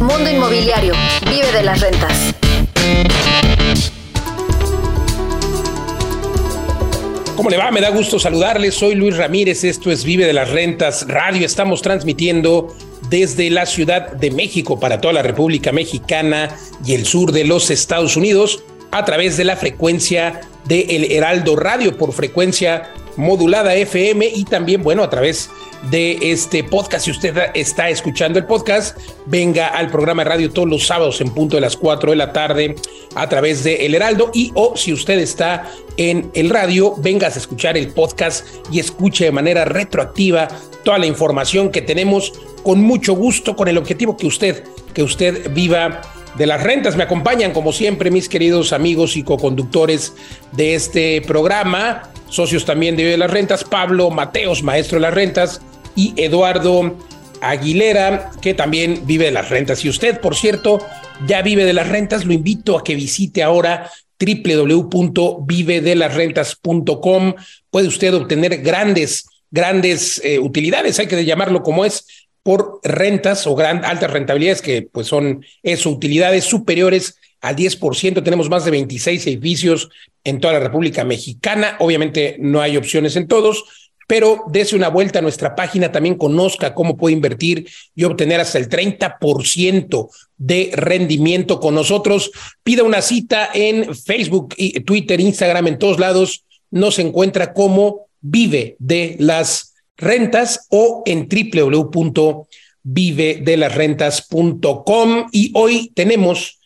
Mundo Inmobiliario. Vive de las rentas. ¿Cómo le va? Me da gusto saludarles. Soy Luis Ramírez. Esto es Vive de las Rentas Radio. Estamos transmitiendo desde la Ciudad de México para toda la República Mexicana y el sur de los Estados Unidos a través de la frecuencia de El Heraldo Radio por frecuencia modulada FM y también, bueno, a través de este podcast. Si usted está escuchando el podcast, venga al programa de radio todos los sábados en punto de las 4 de la tarde a través de El Heraldo y o si usted está en el radio, vengas a escuchar el podcast y escuche de manera retroactiva toda la información que tenemos con mucho gusto, con el objetivo que usted, que usted viva de las rentas. Me acompañan, como siempre, mis queridos amigos y coconductores de este programa, socios también de las Rentas, Pablo Mateos, maestro de las rentas, y Eduardo Aguilera, que también vive de las rentas. Y usted, por cierto, ya vive de las rentas, lo invito a que visite ahora www.vivedelasrentas.com. Puede usted obtener grandes, grandes eh, utilidades, hay que llamarlo como es, por rentas o gran, altas rentabilidades que pues son eso, utilidades superiores al 10%. Tenemos más de 26 edificios en toda la República Mexicana. Obviamente no hay opciones en todos, pero dése una vuelta a nuestra página, también conozca cómo puede invertir y obtener hasta el 30% de rendimiento con nosotros. Pida una cita en Facebook, Twitter, Instagram, en todos lados. Nos encuentra como Vive de las Rentas o en www.vivedelasrentas.com. Y hoy tenemos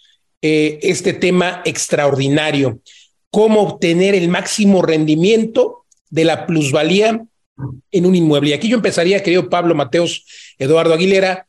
eh, este tema extraordinario, cómo obtener el máximo rendimiento de la plusvalía en un inmueble. Y aquí yo empezaría, querido Pablo Mateos, Eduardo Aguilera,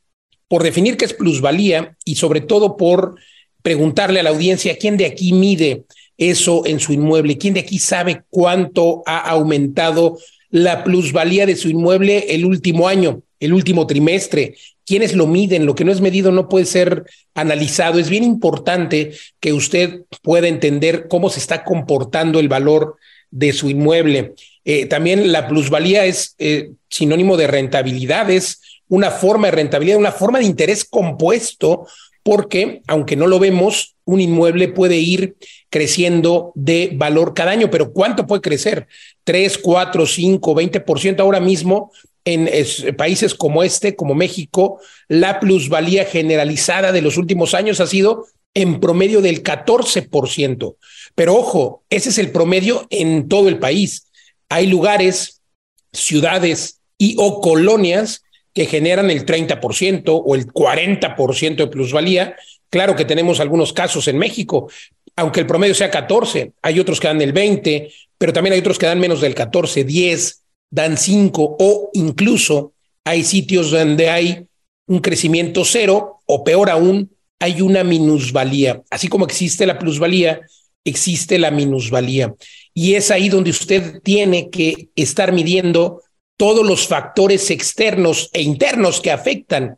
por definir qué es plusvalía y sobre todo por preguntarle a la audiencia quién de aquí mide eso en su inmueble, quién de aquí sabe cuánto ha aumentado la plusvalía de su inmueble el último año, el último trimestre, quiénes lo miden, lo que no es medido no puede ser analizado. Es bien importante que usted pueda entender cómo se está comportando el valor de su inmueble. Eh, también la plusvalía es eh, sinónimo de rentabilidad, es una forma de rentabilidad, una forma de interés compuesto, porque aunque no lo vemos, un inmueble puede ir creciendo de valor cada año, pero ¿cuánto puede crecer? ¿3, 4, 5, 20%? Ahora mismo en países como este, como México, la plusvalía generalizada de los últimos años ha sido en promedio del 14%. Pero ojo, ese es el promedio en todo el país. Hay lugares, ciudades y o colonias que generan el 30% o el 40% de plusvalía. Claro que tenemos algunos casos en México, aunque el promedio sea 14, hay otros que dan el 20, pero también hay otros que dan menos del 14, 10, dan 5 o incluso hay sitios donde hay un crecimiento cero o peor aún, hay una minusvalía. Así como existe la plusvalía, existe la minusvalía. Y es ahí donde usted tiene que estar midiendo todos los factores externos e internos que afectan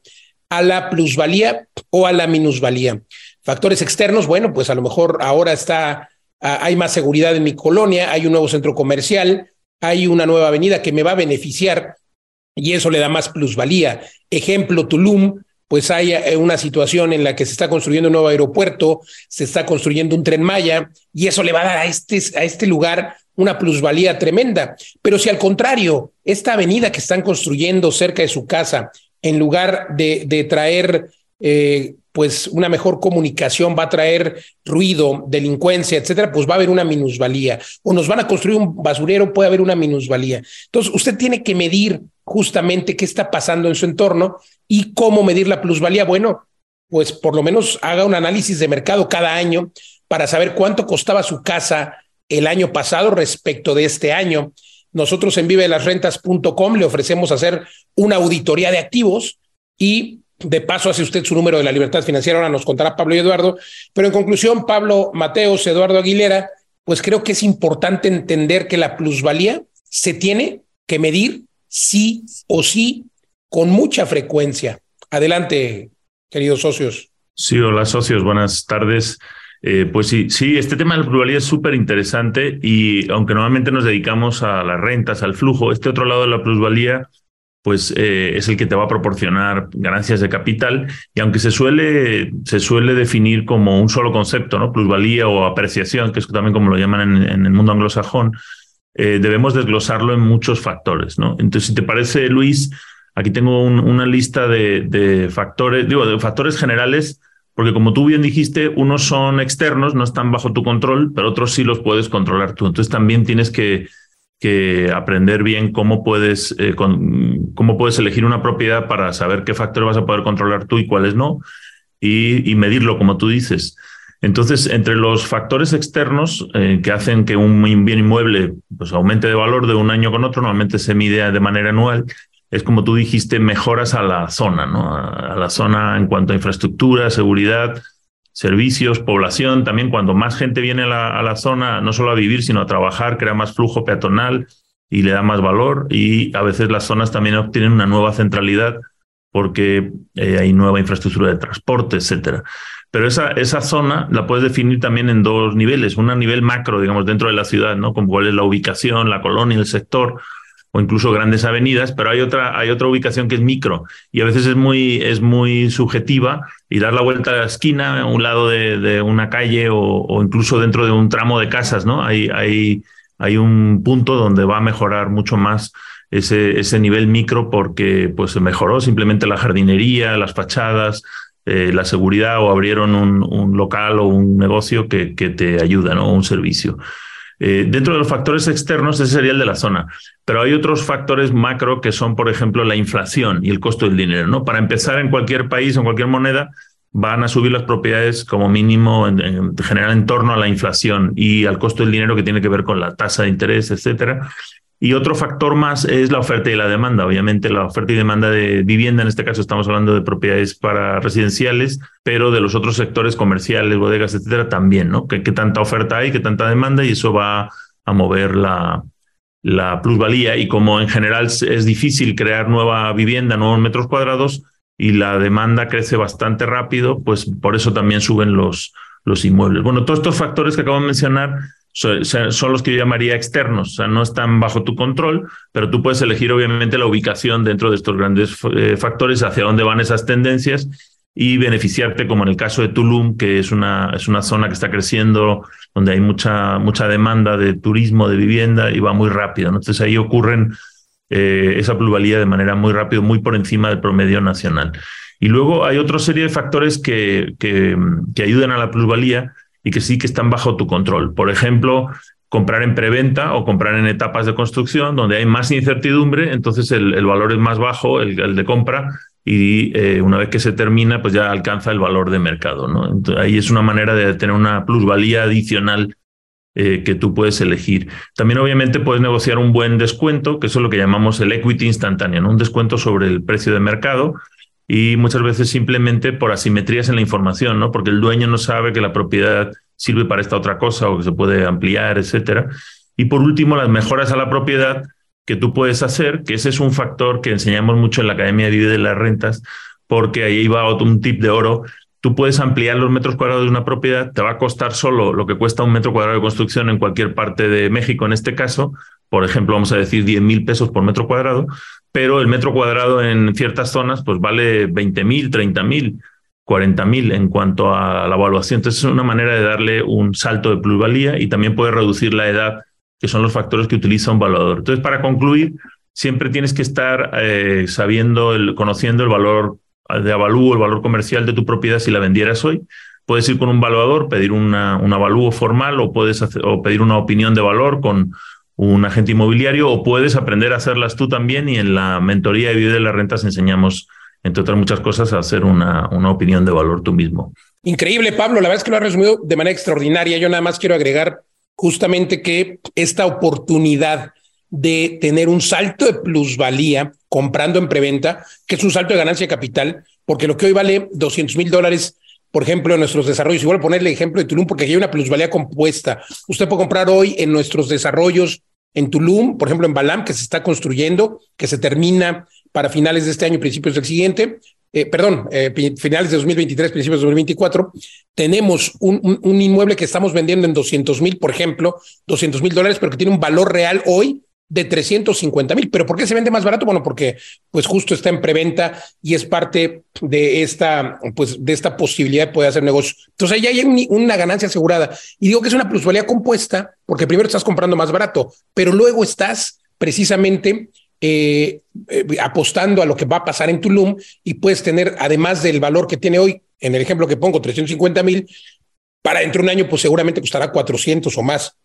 a la plusvalía o a la minusvalía. Factores externos, bueno, pues a lo mejor ahora está, hay más seguridad en mi colonia, hay un nuevo centro comercial, hay una nueva avenida que me va a beneficiar y eso le da más plusvalía. Ejemplo, Tulum, pues hay eh, una situación en la que se está construyendo un nuevo aeropuerto, se está construyendo un tren Maya y eso le va a dar a este, a este lugar una plusvalía tremenda. Pero si al contrario, esta avenida que están construyendo cerca de su casa, en lugar de, de traer eh, pues una mejor comunicación va a traer ruido, delincuencia, etcétera, pues va a haber una minusvalía. O nos van a construir un basurero, puede haber una minusvalía. Entonces, usted tiene que medir justamente qué está pasando en su entorno y cómo medir la plusvalía. Bueno, pues por lo menos haga un análisis de mercado cada año para saber cuánto costaba su casa el año pasado respecto de este año. Nosotros en vivelasrentas.com le ofrecemos hacer una auditoría de activos y de paso hace usted su número de la libertad financiera, ahora nos contará Pablo y Eduardo. Pero en conclusión, Pablo Mateos, Eduardo Aguilera, pues creo que es importante entender que la plusvalía se tiene que medir sí o sí con mucha frecuencia. Adelante, queridos socios. Sí, hola socios, buenas tardes. Eh, pues sí, sí, este tema de la plusvalía es súper interesante y aunque normalmente nos dedicamos a las rentas, al flujo, este otro lado de la plusvalía pues eh, es el que te va a proporcionar ganancias de capital. Y aunque se suele, se suele definir como un solo concepto, ¿no? Plusvalía o apreciación, que es también como lo llaman en, el mundo anglosajón, eh, debemos desglosarlo en muchos factores, ¿no? Entonces, si te parece, Luis, aquí tengo una lista de, de factores, digo, de factores generales porque como tú bien dijiste, unos son externos, no están bajo tu control, pero otros sí los puedes controlar tú. Entonces también tienes que, que aprender bien cómo puedes, eh, cómo puedes elegir una propiedad para saber qué factores vas a poder controlar tú y cuáles no, y, y medirlo, como tú dices. Entonces, entre los factores externos eh, que hacen que un bien inmueble pues, aumente de valor de un año con otro, normalmente se mide de manera anual, es como tú dijiste, mejoras a la zona, ¿no? A, la zona en cuanto a infraestructura, seguridad, servicios, población. También cuando más gente viene a la, zona, no solo a vivir, sino a trabajar, crea más flujo peatonal y le da más valor. Y a veces las zonas también obtienen una nueva centralidad porque eh, hay nueva infraestructura de transporte, etcétera. Pero esa, esa zona la puedes definir también en dos niveles. Una a nivel macro, digamos, dentro de la ciudad, ¿no? Como cuál es la ubicación, la colonia, el sector o incluso grandes avenidas, pero hay otra, hay otra ubicación que es micro y a veces es muy, es muy subjetiva y dar la vuelta a la esquina, a un lado de, una calle o, incluso dentro de un tramo de casas, ¿no? Hay, hay, hay un punto donde va a mejorar mucho más ese, ese nivel micro porque pues, mejoró simplemente la jardinería, las fachadas, eh, la seguridad o abrieron un, un, local o un negocio que, que te ayuda, ¿no? Un servicio. Eh, dentro de los factores externos, ese sería el de la zona. Pero hay otros factores macro que son, por ejemplo, la inflación y el costo del dinero. ¿no? Para empezar, en cualquier país, en cualquier moneda, van a subir las propiedades como mínimo en, general en torno a la inflación y al costo del dinero que tiene que ver con la tasa de interés, etcétera. Y otro factor más es la oferta y la demanda. Obviamente la oferta y demanda de vivienda, en este caso estamos hablando de propiedades para residenciales, pero de los otros sectores comerciales, bodegas, etcétera, también, ¿no? ¿Qué, tanta oferta hay, qué tanta demanda y eso va a mover la, la plusvalía. Y como en general es difícil crear nueva vivienda, nuevos metros cuadrados y la demanda crece bastante rápido, pues por eso también suben los, los inmuebles. Bueno, todos estos factores que acabo de mencionar son los que yo llamaría externos, o sea, no están bajo tu control, pero tú puedes elegir obviamente la ubicación dentro de estos grandes eh, factores, hacia dónde van esas tendencias y beneficiarte, como en el caso de Tulum, que es una, es una zona que está creciendo, donde hay mucha, mucha demanda de turismo, de vivienda y va muy rápido. Entonces ahí ocurren eh, esa pluralidad de manera muy rápido, muy por encima del promedio nacional. Y luego hay otra serie de factores que, que, que ayudan a la plusvalía, y que sí que están bajo tu control. Por ejemplo, comprar en preventa o comprar en etapas de construcción donde hay más incertidumbre, entonces el, valor es más bajo, el, de compra, y eh, una vez que se termina, pues ya alcanza el valor de mercado. ahí es una manera de tener una plusvalía adicional eh, que tú puedes elegir. También obviamente puedes negociar un buen descuento, que eso es lo que llamamos el equity instantáneo, un descuento sobre el precio de mercado y muchas veces simplemente por asimetrías en la información, ¿no? Porque el dueño no sabe que la propiedad sirve para esta otra cosa o que se puede ampliar, etcétera. Y por último, las mejoras a la propiedad que tú puedes hacer, que ese es un factor que enseñamos mucho en la Academia de Vive de las Rentas, porque ahí va un tip de oro. Tú puedes ampliar los metros cuadrados de una propiedad, te va a costar solo lo que cuesta un metro cuadrado de construcción en cualquier parte de México en este caso, por ejemplo, vamos a decir 10 mil pesos por metro cuadrado, pero el metro cuadrado en ciertas zonas pues vale 20 mil, 30 mil, 40 mil en cuanto a la evaluación. Entonces es una manera de darle un salto de plusvalía y también puede reducir la edad, que son los factores que utiliza un valuador. Entonces, para concluir, siempre tienes que estar eh, sabiendo, el, conociendo el valor de avalúo, el valor comercial de tu propiedad si la vendieras hoy. Puedes ir con un valuador, pedir una, un avalúo formal o puedes o pedir una opinión de valor con un agente inmobiliario o puedes aprender a hacerlas tú también y en la mentoría de vida de las rentas enseñamos, entre otras muchas cosas, a hacer una, una opinión de valor tú mismo. Increíble, Pablo. La verdad es que lo has resumido de manera extraordinaria. Yo nada más quiero agregar justamente que esta oportunidad de tener un salto de plusvalía comprando en preventa, que es un salto de ganancia de capital, porque lo que hoy vale 200 mil dólares por ejemplo, en nuestros desarrollos. Igual ponerle ejemplo de Tulum, porque hay una plusvalía compuesta. Usted puede comprar hoy en nuestros desarrollos en Tulum, por ejemplo, en Balam, que se está construyendo, que se termina para finales de este año, principios del siguiente. Eh, perdón, eh, finales de 2023, principios de 2024, tenemos un, un, inmueble que estamos vendiendo en 200 mil, por ejemplo, 200 mil dólares, pero que tiene un valor real hoy de 350 mil. ¿Pero por qué se vende más barato? Bueno, porque pues justo está en preventa y es parte de esta, pues de esta posibilidad de poder hacer negocio. Entonces ahí hay una ganancia asegurada. Y digo que es una plusvalía compuesta porque primero estás comprando más barato, pero luego estás precisamente eh, eh, apostando a lo que va a pasar en Tulum y puedes tener, además del valor que tiene hoy, en el ejemplo que pongo, 350 mil, para dentro de un año, pues seguramente costará 400 o más.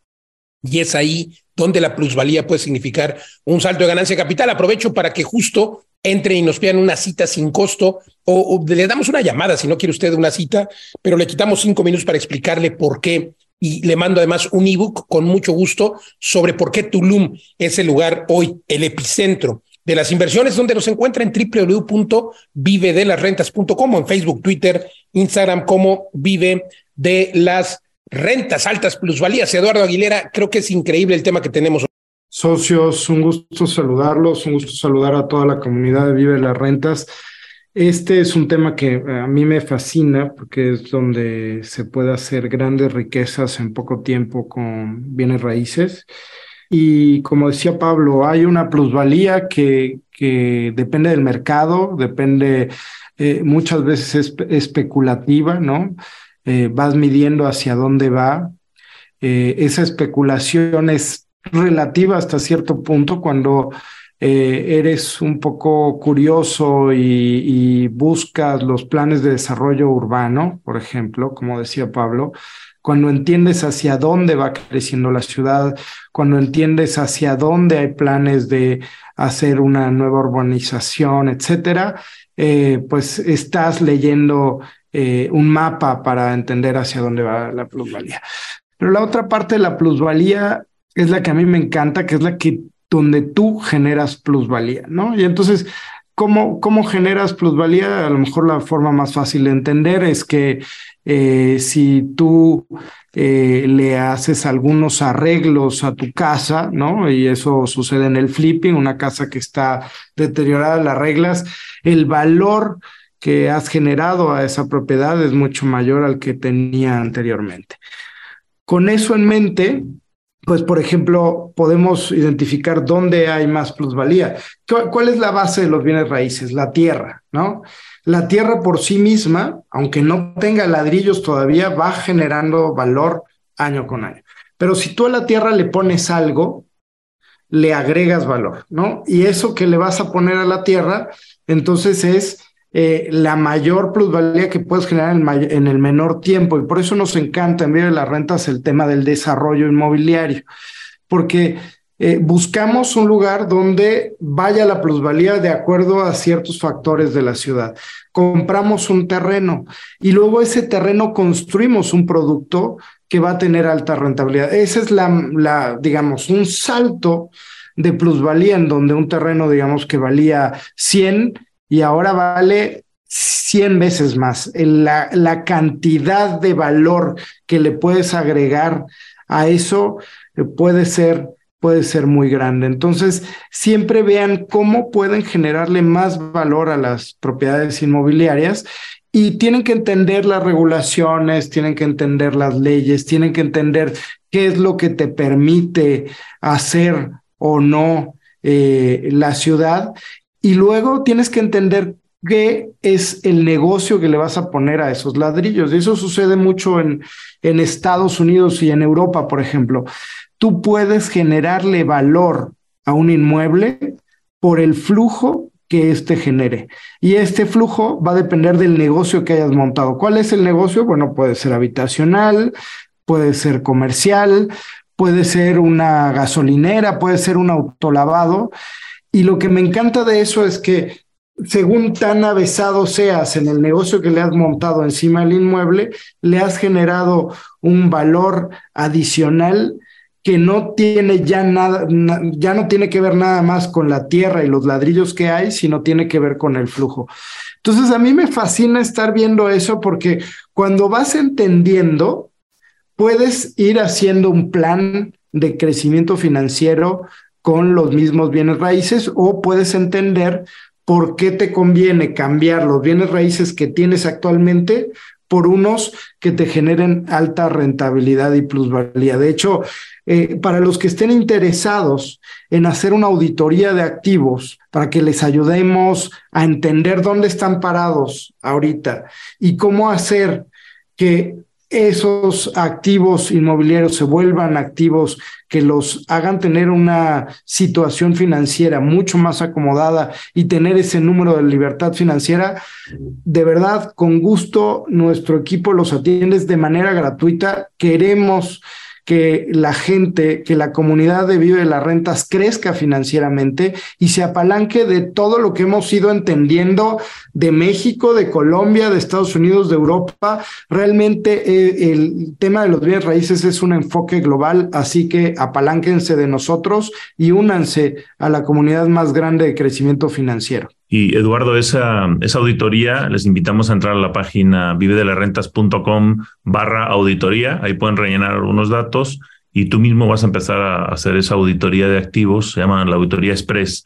Y es ahí donde la plusvalía puede significar un salto de ganancia capital. Aprovecho para que justo entre y nos pidan una cita sin costo o, le damos una llamada si no quiere usted una cita, pero le quitamos cinco minutos para explicarle por qué y le mando además un ebook con mucho gusto sobre por qué Tulum es el lugar hoy, el epicentro de las inversiones, donde nos encuentra en www.vivedelasrentas.com o en Facebook, Twitter, Instagram como Vive de las rentas altas, plusvalías. Eduardo Aguilera, creo que es increíble el tema que tenemos. Socios, un gusto saludarlos, un gusto saludar a toda la comunidad de Vive las Rentas. Este es un tema que a mí me fascina porque es donde se puede hacer grandes riquezas en poco tiempo con bienes raíces. Y como decía Pablo, hay una plusvalía que, que depende del mercado, depende eh, muchas veces especulativa, ¿no? Eh, vas midiendo hacia dónde va. Eh, esa especulación es relativa hasta cierto punto cuando eh, eres un poco curioso y, buscas los planes de desarrollo urbano, por ejemplo, como decía Pablo, cuando entiendes hacia dónde va creciendo la ciudad, cuando entiendes hacia dónde hay planes de hacer una nueva urbanización, etcétera, pues estás leyendo eh, un mapa para entender hacia dónde va la plusvalía. Pero la otra parte de la plusvalía es la que a mí me encanta, que es la que donde tú generas plusvalía, ¿no? Y entonces, ¿cómo, cómo generas plusvalía? A lo mejor la forma más fácil de entender es que eh, si tú eh, le haces algunos arreglos a tu casa, ¿no? Y eso sucede en el flipping, una casa que está deteriorada, las reglas, el valor que has generado a esa propiedad es mucho mayor al que tenía anteriormente. Con eso en mente, pues por ejemplo, podemos identificar dónde hay más plusvalía. ¿Cuál es la base de los bienes raíces? La tierra, ¿no? La tierra por sí misma, aunque no tenga ladrillos todavía, va generando valor año con año. Pero si tú a la tierra le pones algo, le agregas valor, ¿no? Y eso que le vas a poner a la tierra, entonces es eh, la mayor plusvalía que puedes generar en, el menor tiempo. Y por eso nos encanta en de las rentas el tema del desarrollo inmobiliario, porque eh, buscamos un lugar donde vaya la plusvalía de acuerdo a ciertos factores de la ciudad. Compramos un terreno y luego ese terreno construimos un producto que va a tener alta rentabilidad. Ese es la, la digamos, un salto de plusvalía en donde un terreno, digamos, que valía 100 y ahora vale 100 veces más. La, la cantidad de valor que le puedes agregar a eso eh, puede ser puede ser muy grande. Entonces, siempre vean cómo pueden generarle más valor a las propiedades inmobiliarias y tienen que entender las regulaciones, tienen que entender las leyes, tienen que entender qué es lo que te permite hacer o no eh, la ciudad y luego tienes que entender qué es el negocio que le vas a poner a esos ladrillos. Y eso sucede mucho en, en Estados Unidos y en Europa, por ejemplo. Tú puedes generarle valor a un inmueble por el flujo que éste genere. Y este flujo va a depender del negocio que hayas montado. ¿Cuál es el negocio? Bueno, puede ser habitacional, puede ser comercial, puede ser una gasolinera, puede ser un autolavado. Y lo que me encanta de eso es que según tan avesado seas en el negocio que le has montado encima del inmueble, le has generado un valor adicional que no tiene ya nada, ya no tiene que ver nada más con la tierra y los ladrillos que hay, sino tiene que ver con el flujo. Entonces a mí me fascina estar viendo eso porque cuando vas entendiendo, puedes ir haciendo un plan de crecimiento financiero con los mismos bienes raíces o puedes entender por qué te conviene cambiar los bienes raíces que tienes actualmente por unos que te generen alta rentabilidad y plusvalía. De hecho, eh, para los que estén interesados en hacer una auditoría de activos, para que les ayudemos a entender dónde están parados ahorita y cómo hacer que esos activos inmobiliarios se vuelvan activos que los hagan tener una situación financiera mucho más acomodada y tener ese número de libertad financiera, de verdad, con gusto, nuestro equipo los atiende de manera gratuita. Queremos que la gente, que la comunidad de Vive de las Rentas crezca financieramente y se apalanque de todo lo que hemos ido entendiendo de México, de Colombia, de Estados Unidos, de Europa. Realmente eh, el tema de los bienes raíces es un enfoque global, así que apalánquense de nosotros y únanse a la comunidad más grande de crecimiento financiero. Y Eduardo, esa, esa auditoría, les invitamos a entrar a la página vivedelarrentas.com barra auditoría. Ahí pueden rellenar algunos datos y tú mismo vas a empezar a hacer esa auditoría de activos, se llama la auditoría express,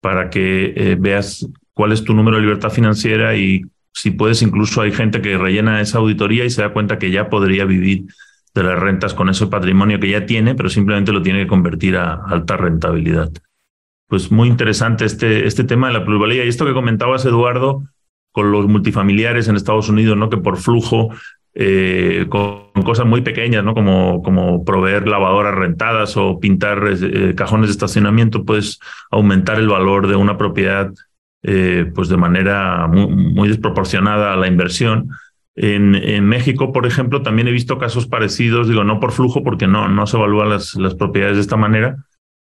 para que eh, veas cuál es tu número de libertad financiera y si puedes, incluso hay gente que rellena esa auditoría y se da cuenta que ya podría vivir de las rentas con ese patrimonio que ya tiene, pero simplemente lo tiene que convertir a alta rentabilidad pues muy interesante este, este tema de la plusvalía. Y esto que comentabas, Eduardo, con los multifamiliares en Estados Unidos, ¿no? Que por flujo, eh, con, cosas muy pequeñas, ¿no? Como, como proveer lavadoras rentadas o pintar eh, cajones de estacionamiento, puedes aumentar el valor de una propiedad eh, pues de manera muy, desproporcionada a la inversión. En, en, México, por ejemplo, también he visto casos parecidos, digo, no por flujo, porque no, no se evalúan las, las propiedades de esta manera,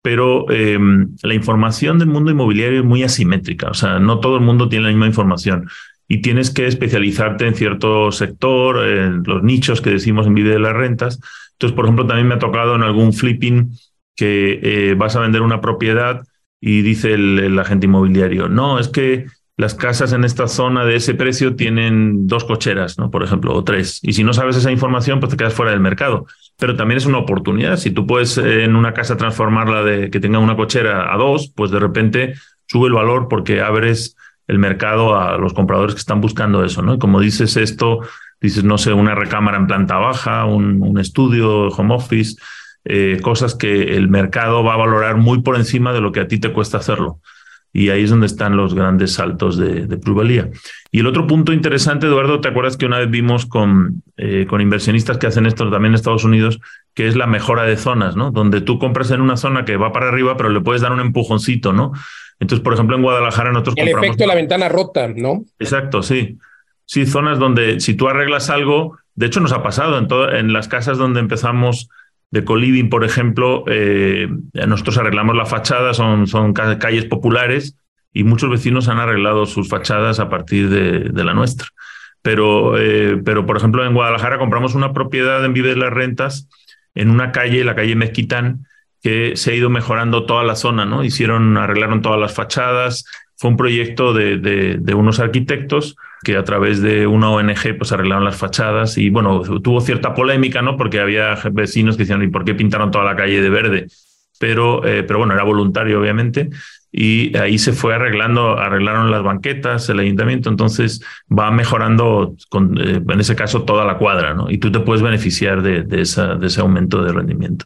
pero em, la información del mundo inmobiliario es muy asimétrica, o sea, no todo el mundo tiene la misma información y tienes que especializarte en cierto sector, en los nichos que decimos en Vive de las Rentas. Entonces, por ejemplo, también me ha tocado en algún flipping que eh, vas a vender una propiedad y dice el agente inmobiliario, no, es que las casas en esta zona de ese precio tienen dos cocheras, ¿no? Por ejemplo, o tres. Y si no sabes esa información, pues te quedas fuera del mercado. Pero también es una oportunidad. Si tú puedes eh, en una casa transformarla de que tenga una cochera a dos, pues de repente sube el valor porque abres el mercado a los compradores que están buscando eso, ¿no? Y como dices esto, dices, no sé, una recámara en planta baja, un, estudio, home office, eh, cosas que el mercado va a valorar muy por encima de lo que a ti te cuesta hacerlo y ahí es donde están los grandes saltos de, plusvalía. Y el otro punto interesante, Eduardo, ¿te acuerdas que una vez vimos con, eh, con inversionistas que hacen esto también en Estados Unidos, que es la mejora de zonas, ¿no? Donde tú compras en una zona que va para arriba, pero le puedes dar un empujoncito, ¿no? Entonces, por ejemplo, en Guadalajara nosotros El efecto de la ventana rota, ¿no? Exacto, sí. Sí, zonas donde si tú arreglas algo, de hecho nos ha pasado en, en las casas donde empezamos de Coliving, por ejemplo, eh, nosotros arreglamos la fachada, son, son calles populares y muchos vecinos han arreglado sus fachadas a partir de, la nuestra. Pero, eh, pero, por ejemplo, en Guadalajara compramos una propiedad en Vive de las Rentas, en una calle, la calle Mezquitán, que se ha ido mejorando toda la zona, ¿no? Hicieron, arreglaron todas las fachadas, fue un proyecto de, de, unos arquitectos que a través de una ONG pues arreglaron las fachadas y bueno, tuvo cierta polémica, ¿no? Porque había vecinos que decían, ¿y por qué pintaron toda la calle de verde? Pero, eh, pero bueno, era voluntario, obviamente. Y ahí se fue arreglando, arreglaron las banquetas, el ayuntamiento, entonces va mejorando, con, eh, en ese caso, toda la cuadra, ¿no? Y tú te puedes beneficiar de, de, ese aumento de rendimiento.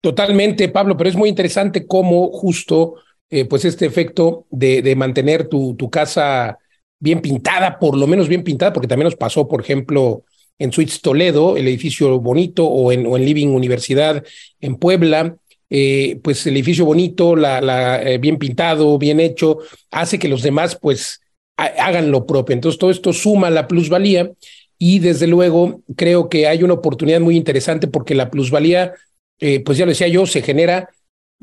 Totalmente, Pablo, pero es muy interesante cómo justo eh, pues este efecto de, de mantener tu, tu, casa bien pintada, por lo menos bien pintada, porque también nos pasó, por ejemplo, en Suites Toledo, el edificio bonito, o en, o en Living Universidad en Puebla, eh, pues el edificio bonito, la, eh, bien pintado, bien hecho, hace que los demás pues hagan lo propio. Entonces todo esto suma la plusvalía y desde luego creo que hay una oportunidad muy interesante porque la plusvalía, pues ya lo decía yo, se genera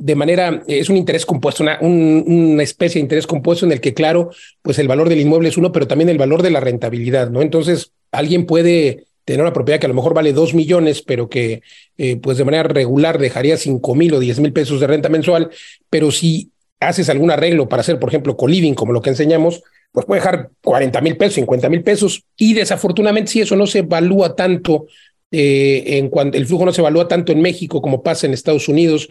de manera, es un interés compuesto, una, una especie de interés compuesto en el que, claro, pues el valor del inmueble es uno, pero también el valor de la rentabilidad, ¿no? Entonces, alguien puede tener una propiedad que a lo mejor vale dos millones, pero que eh, pues de manera regular dejaría cinco mil o diez mil pesos de renta mensual, pero si haces algún arreglo para hacer, por ejemplo, co-living, como lo que enseñamos, pues puede dejar 40 mil pesos, 50 mil pesos, y desafortunadamente si eso no se evalúa tanto eh, en cuanto el flujo no se evalúa tanto en México como pasa en Estados Unidos,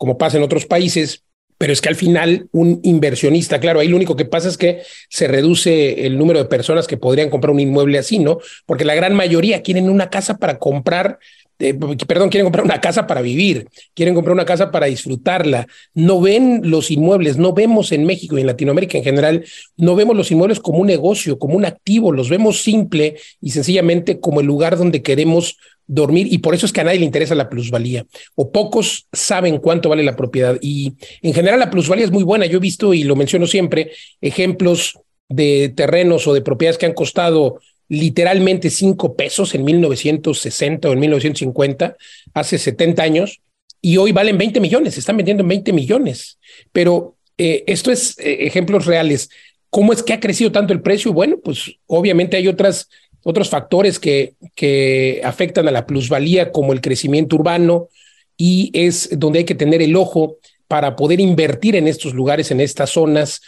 como pasa en otros países, pero es que al final un inversionista, claro, ahí lo único que pasa es que se reduce el número de personas que podrían comprar un inmueble así, ¿no? Porque la gran mayoría quieren una casa para comprar, eh, perdón, quieren comprar una casa para vivir, quieren comprar una casa para disfrutarla. No ven los inmuebles, no vemos en México y en Latinoamérica en general, no vemos los inmuebles como un negocio, como un activo, los vemos simple y sencillamente como el lugar donde queremos dormir y por eso es que a nadie le interesa la plusvalía o pocos saben cuánto vale la propiedad y en general la plusvalía es muy buena. Yo he visto y lo menciono siempre ejemplos de terrenos o de propiedades que han costado literalmente cinco pesos en 1960 o en 1950, hace 70 años, y hoy valen 20 millones, se están vendiendo en 20 millones. Pero eh, esto es eh, ejemplos reales. ¿Cómo es que ha crecido tanto el precio? Bueno, pues obviamente hay otras otros factores que, que afectan a la plusvalía, como el crecimiento urbano, y es donde hay que tener el ojo para poder invertir en estos lugares, en estas zonas,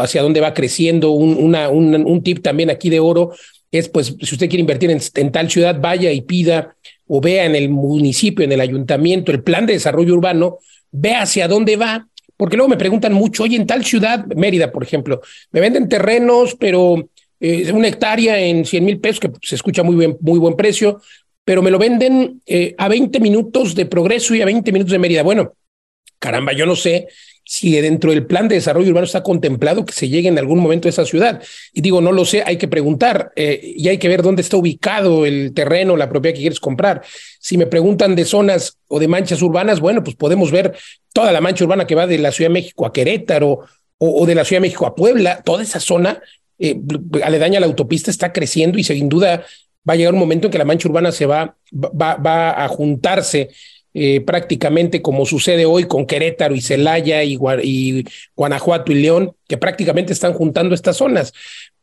hacia dónde va creciendo. Un, una, un, tip también aquí de oro es, pues, si usted quiere invertir en, en, tal ciudad, vaya y pida o vea en el municipio, en el ayuntamiento, el plan de desarrollo urbano, vea hacia dónde va, porque luego me preguntan mucho, oye, en tal ciudad, Mérida, por ejemplo, me venden terrenos, pero eh, una hectárea en 100 mil pesos, que se escucha muy, muy buen precio, pero me lo venden eh, a 20 minutos de progreso y a 20 minutos de Mérida. Bueno, caramba, yo no sé si dentro del plan de desarrollo urbano está contemplado que se llegue en algún momento a esa ciudad. Y digo, no lo sé, hay que preguntar eh, y hay que ver dónde está ubicado el terreno, la propiedad que quieres comprar. Si me preguntan de zonas o de manchas urbanas, bueno, pues podemos ver toda la mancha urbana que va de la Ciudad de México a Querétaro o de la Ciudad de México a Puebla, toda esa zona eh, aledaña a la autopista está creciendo y sin duda va a llegar un momento en que la mancha urbana se va, va, va a juntarse eh, prácticamente como sucede hoy con Querétaro y Celaya y, Guanajuato y León, que prácticamente están juntando estas zonas,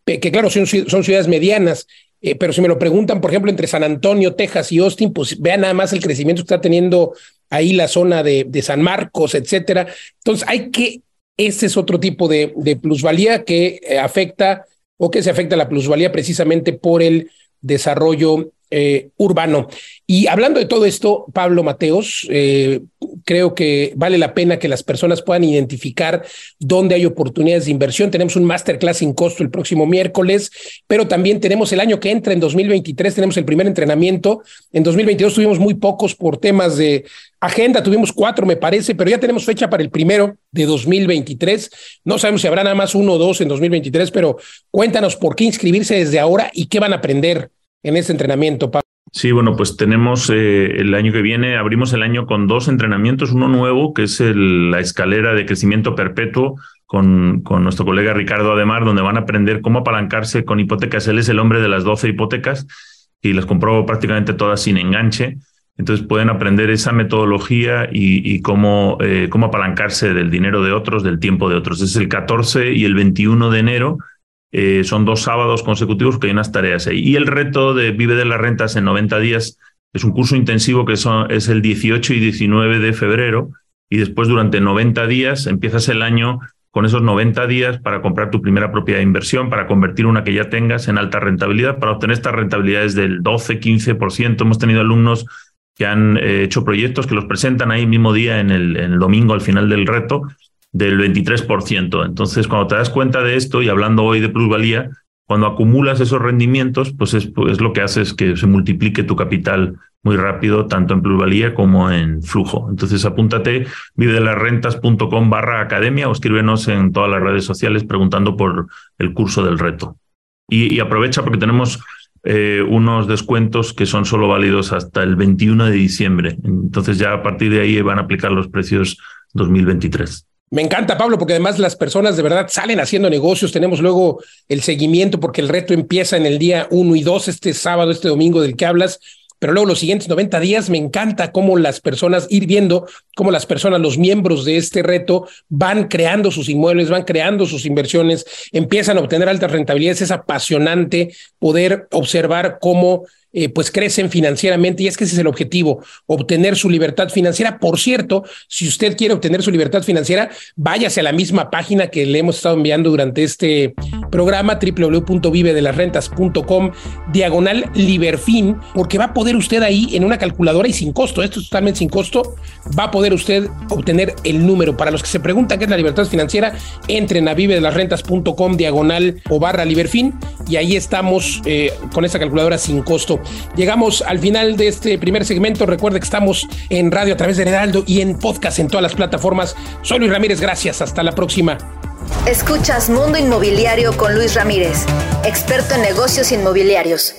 que claro, son, son ciudades medianas, eh, pero si me lo preguntan, por ejemplo, entre San Antonio, Texas y Austin, pues vean nada más el crecimiento que está teniendo ahí la zona de, de San Marcos, etcétera. Entonces hay que este es otro tipo de, plusvalía que eh, afecta o que se afecta a la plusvalía precisamente por el desarrollo eh, urbano. Y hablando de todo esto, Pablo Mateos, eh, creo que vale la pena que las personas puedan identificar dónde hay oportunidades de inversión. Tenemos un masterclass sin costo el próximo miércoles, pero también tenemos el año que entra, en 2023, tenemos el primer entrenamiento. En 2022 tuvimos muy pocos por temas de agenda, tuvimos cuatro, me parece, pero ya tenemos fecha para el primero de 2023. No sabemos si habrá nada más uno o dos en 2023, pero cuéntanos por qué inscribirse desde ahora y qué van a aprender en ese entrenamiento, Pablo? Sí, bueno, pues tenemos eh, el año que viene, abrimos el año con dos entrenamientos, uno nuevo, que es la escalera de crecimiento perpetuo con, con, nuestro colega Ricardo Ademar, donde van a aprender cómo apalancarse con hipotecas. Él es el hombre de las 12 hipotecas y las compró prácticamente todas sin enganche. Entonces pueden aprender esa metodología y, cómo, eh, cómo apalancarse del dinero de otros, del tiempo de otros. Es el 14 y el 21 de enero eh, son dos sábados consecutivos que hay unas tareas ahí. Y el reto de Vive de las Rentas en 90 días es un curso intensivo que es el 18 y 19 de febrero y después durante 90 días empiezas el año con esos 90 días para comprar tu primera propiedad de inversión, para convertir una que ya tengas en alta rentabilidad, para obtener estas rentabilidades del 12, 15%. Hemos tenido alumnos que han eh, hecho proyectos que los presentan ahí mismo día en el domingo al final del reto del 23%. Entonces, cuando te das cuenta de esto y hablando hoy de plusvalía, cuando acumulas esos rendimientos, pues es, lo que hace es que se multiplique tu capital muy rápido, tanto en plusvalía como en flujo. Entonces, apúntate vivedelasrentas.com barra academia o escríbenos en todas las redes sociales preguntando por el curso del reto. Y, aprovecha porque tenemos eh, unos descuentos que son solo válidos hasta el 21 de diciembre. Entonces, ya a partir de ahí van a aplicar los precios 2023. Me encanta, Pablo, porque además las personas de verdad salen haciendo negocios. Tenemos luego el seguimiento porque el reto empieza en el día uno y dos, este sábado, este domingo del que hablas. Pero luego los siguientes 90 días me encanta cómo las personas, ir viendo cómo las personas, los miembros de este reto van creando sus inmuebles, van creando sus inversiones, empiezan a obtener altas rentabilidades. Es apasionante poder observar cómo eh, pues crecen financieramente y es que ese es el objetivo, obtener su libertad financiera. Por cierto, si usted quiere obtener su libertad financiera, váyase a la misma página que le hemos estado enviando durante este programa, www.vivedelasrentas.com, diagonal Liberfin, porque va a poder usted ahí en una calculadora y sin costo, esto es totalmente sin costo, va a poder usted obtener el número. Para los que se preguntan qué es la libertad financiera, entren a vivedelasrentas.com, diagonal o barra Liberfin, y ahí estamos eh, con esta calculadora sin costo. Llegamos al final de este primer segmento. Recuerde que estamos en radio a través de Heraldo y en podcast en todas las plataformas. Soy Luis Ramírez, gracias. Hasta la próxima. Escuchas Mundo Inmobiliario con Luis Ramírez, experto en negocios inmobiliarios.